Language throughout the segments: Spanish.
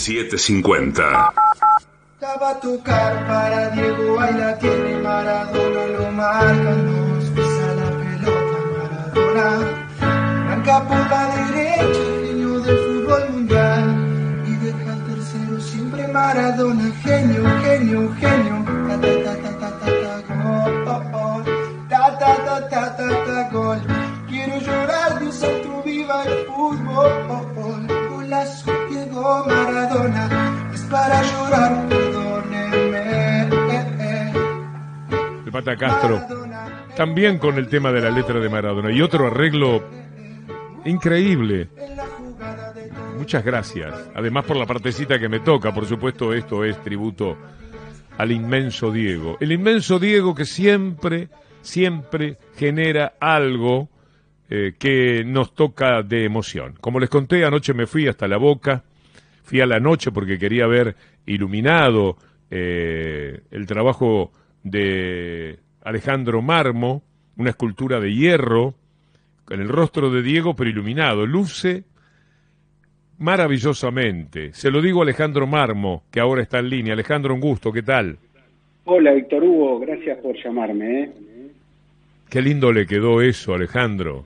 750. Va a tocar para Diego, ahí la tiene Maradona, lo marcan dos, pisa la pelota Maradona, arranca por la derecha, genio del fútbol mundial, y deja el tercero siempre Maradona, genio, genio, genio, ta ta ta ta ta ta gol, oh, oh, ta ta ta ta ta ta gol, quiero llorar de un salto viva el fútbol, Maradona, es para llorar, perdóneme. El Pata Castro. También con el tema de la letra de Maradona. Y otro arreglo increíble. Muchas gracias. Además por la partecita que me toca. Por supuesto, esto es tributo al inmenso Diego. El inmenso Diego que siempre, siempre genera algo eh, que nos toca de emoción. Como les conté, anoche me fui hasta la boca. Fui a la noche porque quería ver iluminado eh, el trabajo de Alejandro Marmo, una escultura de hierro, con el rostro de Diego pero iluminado. Luce maravillosamente. Se lo digo a Alejandro Marmo, que ahora está en línea. Alejandro, un gusto, ¿qué tal? Hola, Víctor Hugo, gracias por llamarme. ¿eh? Qué lindo le quedó eso, Alejandro.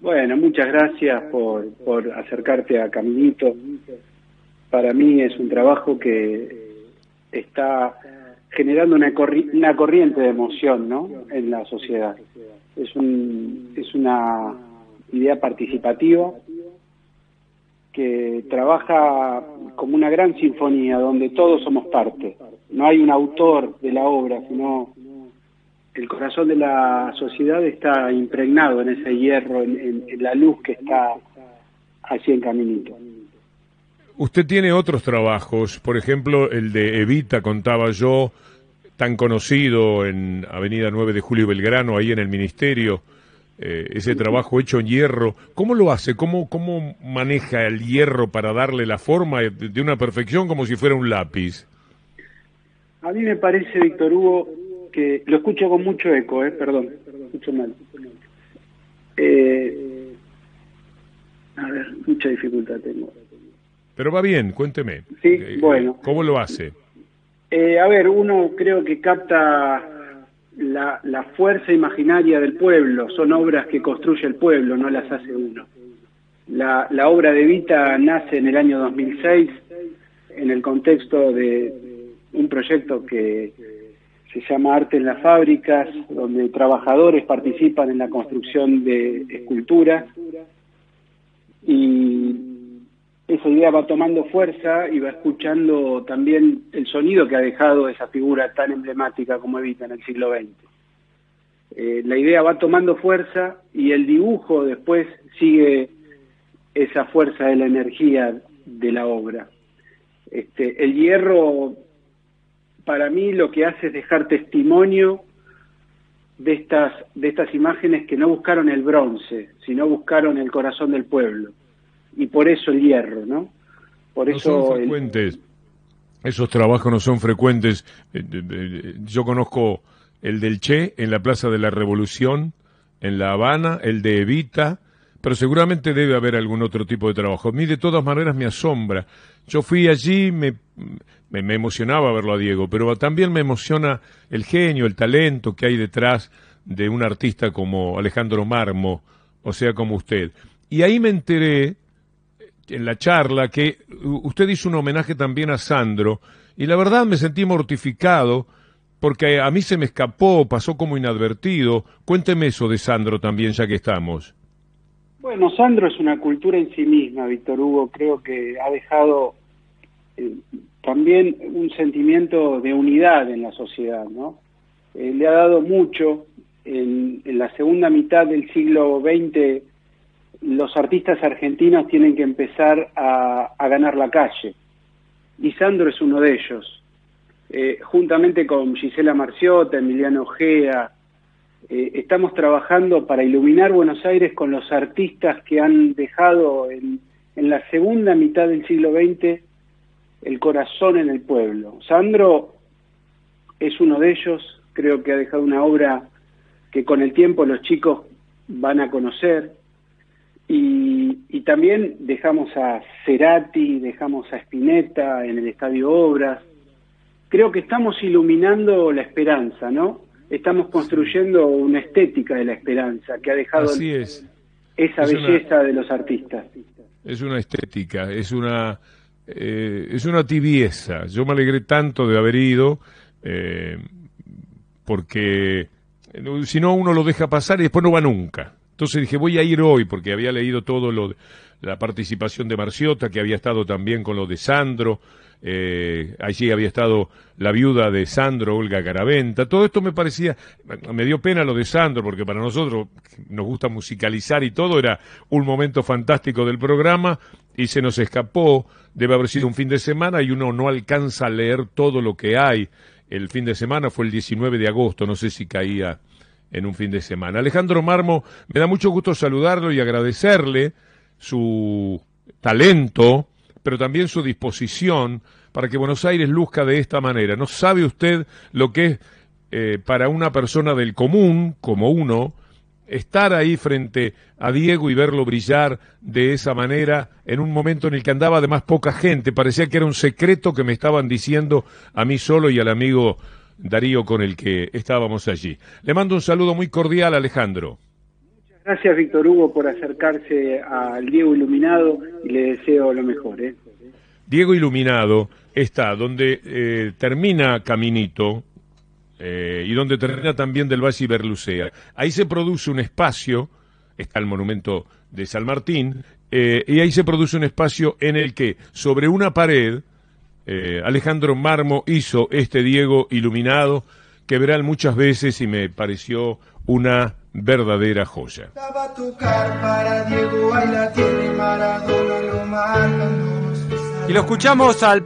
Bueno, muchas gracias por, por acercarte a Caminito. Para mí es un trabajo que está generando una, corri- una corriente de emoción ¿no? en la sociedad. Es, un, es una idea participativa que trabaja como una gran sinfonía donde todos somos parte. No hay un autor de la obra, sino el corazón de la sociedad está impregnado en ese hierro, en la luz que está así en caminito. Usted tiene otros trabajos, por ejemplo, el de Evita, contaba yo, tan conocido en Avenida 9 de Julio Belgrano, ahí en el Ministerio, eh, ese trabajo hecho en hierro. ¿Cómo lo hace? ¿Cómo, ¿Cómo maneja el hierro para darle la forma de, de una perfección como si fuera un lápiz? A mí me parece, Víctor Hugo, que lo escucho con mucho eco, eh, perdón, escucho mal. Eh, a ver, mucha dificultad tengo. Pero va bien, cuénteme. Sí, Eh, bueno. ¿Cómo lo hace? Eh, a ver, uno creo que capta la, la fuerza imaginaria del pueblo, son obras que construye el pueblo, no las hace uno. La, la obra de Vita nace en el año 2006 en el contexto de un proyecto que se llama Arte en las Fábricas, donde trabajadores participan en la construcción de esculturas y esa idea va tomando fuerza y va escuchando también el sonido que ha dejado esa figura tan emblemática como Evita en el siglo XX. Eh, la idea va tomando fuerza y el dibujo después sigue esa fuerza de la energía de la obra. Este, el hierro, para mí, lo que hace es dejar testimonio de estas, de estas imágenes que no buscaron el bronce, sino buscaron el corazón del pueblo. Y por eso el hierro, ¿no? Por No eso son el- frecuentes. Esos trabajos no son frecuentes. Eh, Yo conozco el del Che en la Plaza de la Revolución, en La Habana, el de Evita, pero seguramente debe haber algún otro tipo de trabajo. A mí de todas maneras me asombra. Yo fui allí, me, me, me emocionaba verlo a Diego, pero también me emociona el genio, el talento que hay detrás de un artista como Alejandro Marmo, o sea, como usted. Y ahí me enteré en la charla que usted hizo un homenaje también a Sandro y la verdad me sentí mortificado porque a mí se me escapó, pasó como inadvertido. Cuénteme eso de Sandro también ya que estamos. Bueno, Sandro es una cultura en sí misma, Víctor Hugo. Creo que ha dejado eh, también un sentimiento de unidad en la sociedad, ¿no? Eh, le ha dado mucho. En, en la segunda mitad del siglo XX, los artistas argentinos tienen que empezar a, ganar la calle. Y Sandro es uno de ellos. Eh, juntamente con Gisela Marciota, Emiliano Ojea, eh, estamos trabajando para iluminar Buenos Aires con los artistas que han dejado en, en la segunda mitad del siglo XX el corazón en el pueblo. Sandro es uno de ellos, creo que ha dejado una obra que con el tiempo los chicos van a conocer. Y, y, también dejamos a Cerati, dejamos a Spinetta en el Estadio Obras. Creo que estamos iluminando la esperanza, ¿no? Estamos construyendo una estética de la esperanza que ha dejado es. esa belleza de los artistas. Es una estética, es una, eh, es una tibieza. Yo me alegré tanto de haber ido, eh, porque eh, si no uno lo deja pasar y después no va nunca. Entonces dije, voy a ir hoy, porque había leído todo lo de la participación de Marciota, que había estado también con lo de Sandro, eh, allí había estado la viuda de Sandro, Olga Caraventa. Todo esto me parecía, me dio pena lo de Sandro, porque para nosotros nos gusta musicalizar y todo, era un momento fantástico del programa y se nos escapó. Debe haber sido un fin de semana y uno no alcanza a leer todo lo que hay. El fin de semana fue el 19 de agosto, no sé si caía en un fin de semana. Alejandro Marmo, me da mucho gusto saludarlo y agradecerle su talento, pero también su disposición para que Buenos Aires luzca de esta manera. No sabe usted lo que es eh, para una persona del común, como uno, estar ahí frente a Diego y verlo brillar de esa manera en un momento en el que andaba además poca gente. Parecía que era un secreto que me estaban diciendo a mí solo y al amigo Darío con el que estábamos allí. Le mando un saludo muy cordial, Alejandro. Muchas gracias, Víctor Hugo, por acercarse al Diego Iluminado y le deseo lo mejor. ¿eh? Diego Iluminado está donde eh, termina Caminito eh, y donde termina también del Valle Berlucea. Ahí se produce un espacio, está el monumento de San Martín, eh, y ahí se produce un espacio en el que sobre una pared eh, Alejandro Marmo hizo este Diego iluminado que verán muchas veces y me pareció una verdadera joya. Y lo escuchamos al